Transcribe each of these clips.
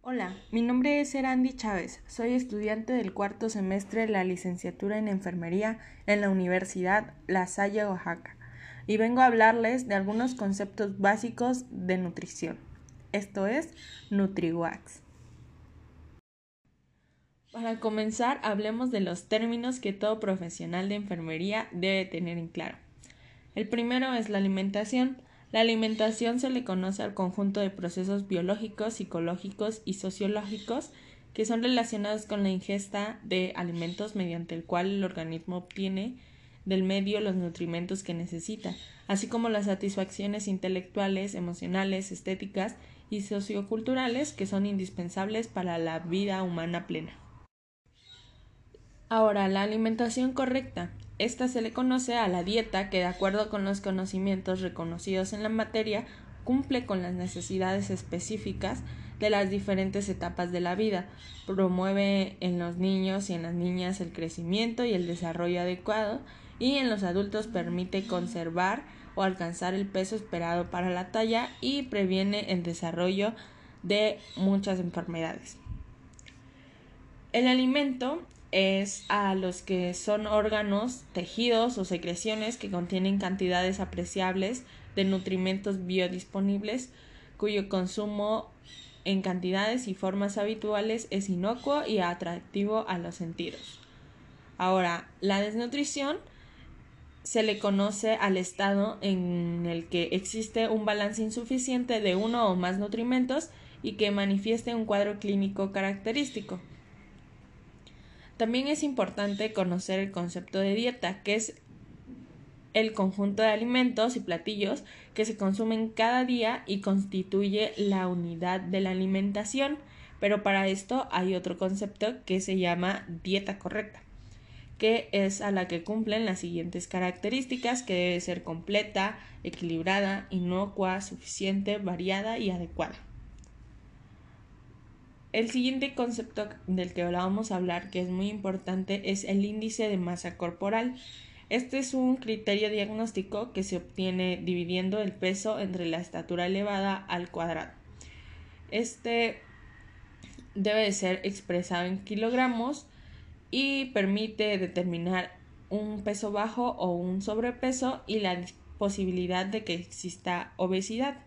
Hola, mi nombre es Erandi Chávez. Soy estudiante del cuarto semestre de la licenciatura en enfermería en la Universidad La Salle, Oaxaca, y vengo a hablarles de algunos conceptos básicos de nutrición. Esto es NutriWax. Para comenzar, hablemos de los términos que todo profesional de enfermería debe tener en claro. El primero es la alimentación. La alimentación se le conoce al conjunto de procesos biológicos, psicológicos y sociológicos que son relacionados con la ingesta de alimentos mediante el cual el organismo obtiene del medio los nutrimentos que necesita, así como las satisfacciones intelectuales, emocionales, estéticas y socioculturales que son indispensables para la vida humana plena. Ahora, la alimentación correcta. Esta se le conoce a la dieta que, de acuerdo con los conocimientos reconocidos en la materia, cumple con las necesidades específicas de las diferentes etapas de la vida, promueve en los niños y en las niñas el crecimiento y el desarrollo adecuado y en los adultos permite conservar o alcanzar el peso esperado para la talla y previene el desarrollo de muchas enfermedades. El alimento es a los que son órganos, tejidos o secreciones que contienen cantidades apreciables de nutrimentos biodisponibles cuyo consumo en cantidades y formas habituales es inocuo y atractivo a los sentidos. Ahora, la desnutrición se le conoce al estado en el que existe un balance insuficiente de uno o más nutrimentos y que manifieste un cuadro clínico característico. También es importante conocer el concepto de dieta, que es el conjunto de alimentos y platillos que se consumen cada día y constituye la unidad de la alimentación. Pero para esto hay otro concepto que se llama dieta correcta, que es a la que cumplen las siguientes características, que debe ser completa, equilibrada, inocua, suficiente, variada y adecuada. El siguiente concepto del que vamos a hablar, que es muy importante, es el índice de masa corporal. Este es un criterio diagnóstico que se obtiene dividiendo el peso entre la estatura elevada al cuadrado. Este debe de ser expresado en kilogramos y permite determinar un peso bajo o un sobrepeso y la posibilidad de que exista obesidad.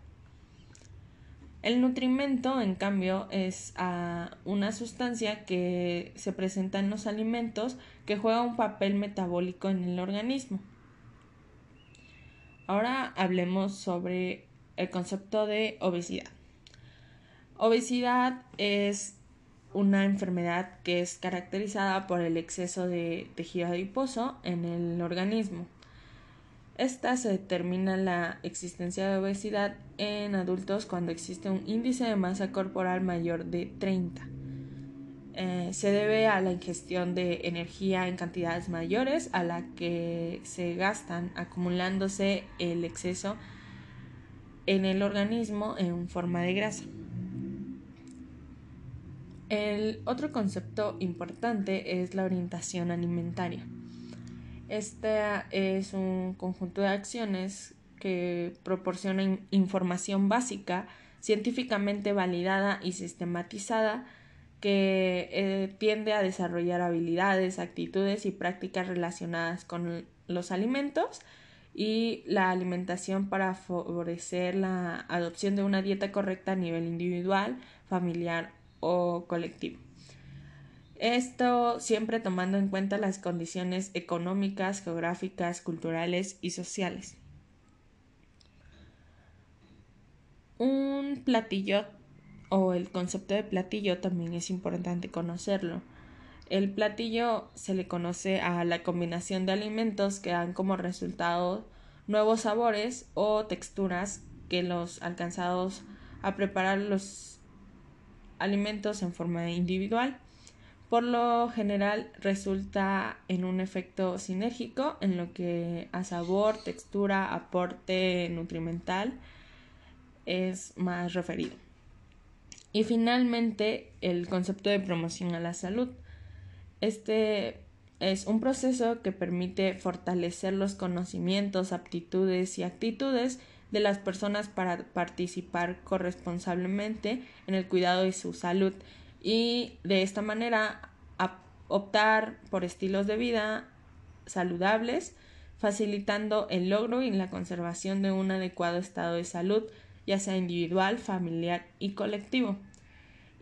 El nutrimento, en cambio, es una sustancia que se presenta en los alimentos que juega un papel metabólico en el organismo. Ahora hablemos sobre el concepto de obesidad. Obesidad es una enfermedad que es caracterizada por el exceso de tejido adiposo en el organismo. Esta se determina la existencia de obesidad en adultos cuando existe un índice de masa corporal mayor de 30. Eh, se debe a la ingestión de energía en cantidades mayores a la que se gastan acumulándose el exceso en el organismo en forma de grasa. El otro concepto importante es la orientación alimentaria. Este es un conjunto de acciones que proporcionan información básica, científicamente validada y sistematizada, que eh, tiende a desarrollar habilidades, actitudes y prácticas relacionadas con los alimentos y la alimentación para favorecer la adopción de una dieta correcta a nivel individual, familiar o colectivo. Esto siempre tomando en cuenta las condiciones económicas, geográficas, culturales y sociales. Un platillo o el concepto de platillo también es importante conocerlo. El platillo se le conoce a la combinación de alimentos que dan como resultado nuevos sabores o texturas que los alcanzados a preparar los alimentos en forma individual por lo general resulta en un efecto sinérgico en lo que a sabor, textura, aporte nutrimental es más referido. Y finalmente el concepto de promoción a la salud. Este es un proceso que permite fortalecer los conocimientos, aptitudes y actitudes de las personas para participar corresponsablemente en el cuidado de su salud y de esta manera optar por estilos de vida saludables, facilitando el logro y la conservación de un adecuado estado de salud, ya sea individual, familiar y colectivo.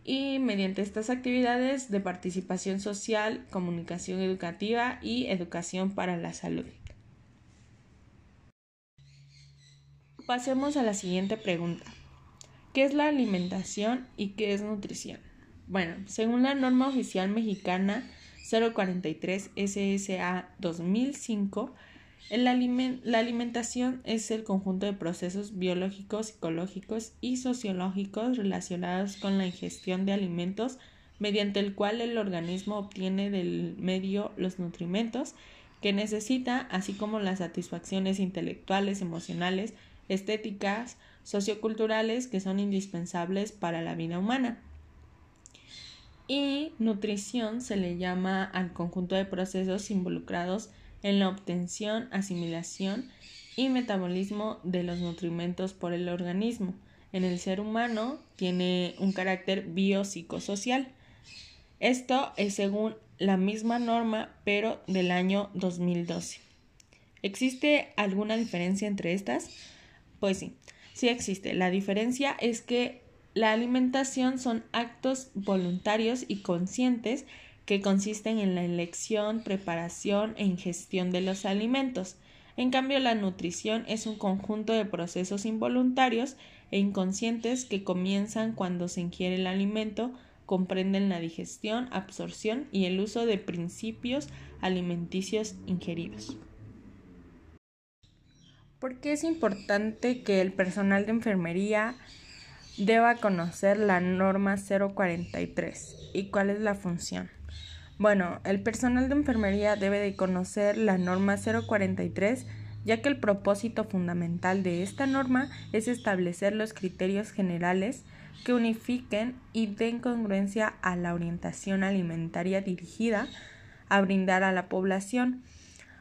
Y mediante estas actividades de participación social, comunicación educativa y educación para la salud. Pasemos a la siguiente pregunta. ¿Qué es la alimentación y qué es nutrición? Bueno, según la norma oficial mexicana 043 SSA 2005, la alimentación es el conjunto de procesos biológicos, psicológicos y sociológicos relacionados con la ingestión de alimentos mediante el cual el organismo obtiene del medio los nutrimentos que necesita, así como las satisfacciones intelectuales, emocionales, estéticas, socioculturales que son indispensables para la vida humana y nutrición se le llama al conjunto de procesos involucrados en la obtención, asimilación y metabolismo de los nutrimentos por el organismo. En el ser humano tiene un carácter biopsicosocial. Esto es según la misma norma, pero del año 2012. ¿Existe alguna diferencia entre estas? Pues sí, sí existe. La diferencia es que la alimentación son actos voluntarios y conscientes que consisten en la elección, preparación e ingestión de los alimentos. En cambio, la nutrición es un conjunto de procesos involuntarios e inconscientes que comienzan cuando se ingiere el alimento, comprenden la digestión, absorción y el uso de principios alimenticios ingeridos. ¿Por qué es importante que el personal de enfermería deba conocer la norma 043 y cuál es la función. Bueno, el personal de enfermería debe de conocer la norma 043 ya que el propósito fundamental de esta norma es establecer los criterios generales que unifiquen y den congruencia a la orientación alimentaria dirigida a brindar a la población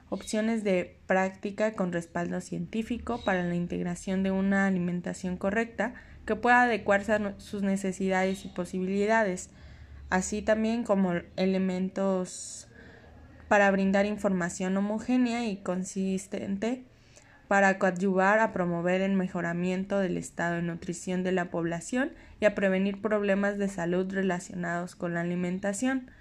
opciones de práctica con respaldo científico para la integración de una alimentación correcta que pueda adecuarse a sus necesidades y posibilidades, así también como elementos para brindar información homogénea y consistente para coadyuvar a promover el mejoramiento del estado de nutrición de la población y a prevenir problemas de salud relacionados con la alimentación.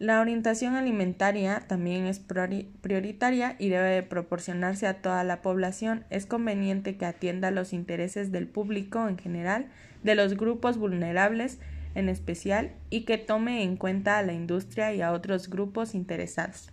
La orientación alimentaria también es prioritaria y debe proporcionarse a toda la población. Es conveniente que atienda los intereses del público en general, de los grupos vulnerables en especial y que tome en cuenta a la industria y a otros grupos interesados.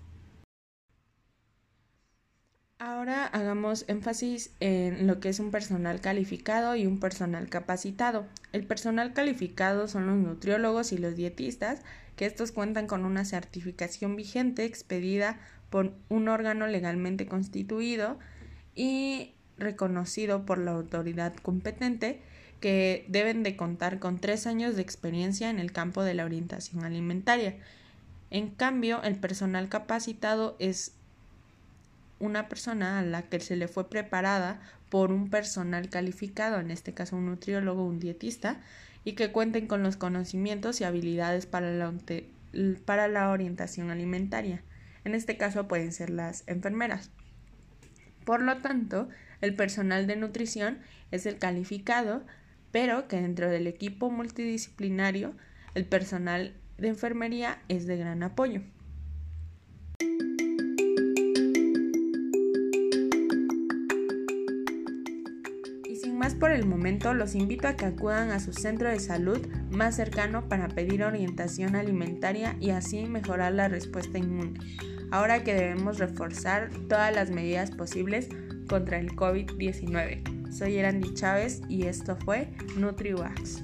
Ahora hagamos énfasis en lo que es un personal calificado y un personal capacitado. El personal calificado son los nutriólogos y los dietistas, que estos cuentan con una certificación vigente expedida por un órgano legalmente constituido y reconocido por la autoridad competente que deben de contar con tres años de experiencia en el campo de la orientación alimentaria. En cambio, el personal capacitado es una persona a la que se le fue preparada por un personal calificado, en este caso un nutriólogo, un dietista, y que cuenten con los conocimientos y habilidades para la, para la orientación alimentaria. En este caso pueden ser las enfermeras. Por lo tanto, el personal de nutrición es el calificado, pero que dentro del equipo multidisciplinario el personal de enfermería es de gran apoyo. Por el momento, los invito a que acudan a su centro de salud más cercano para pedir orientación alimentaria y así mejorar la respuesta inmune. Ahora que debemos reforzar todas las medidas posibles contra el COVID-19. Soy Erandi Chávez y esto fue NutriWax.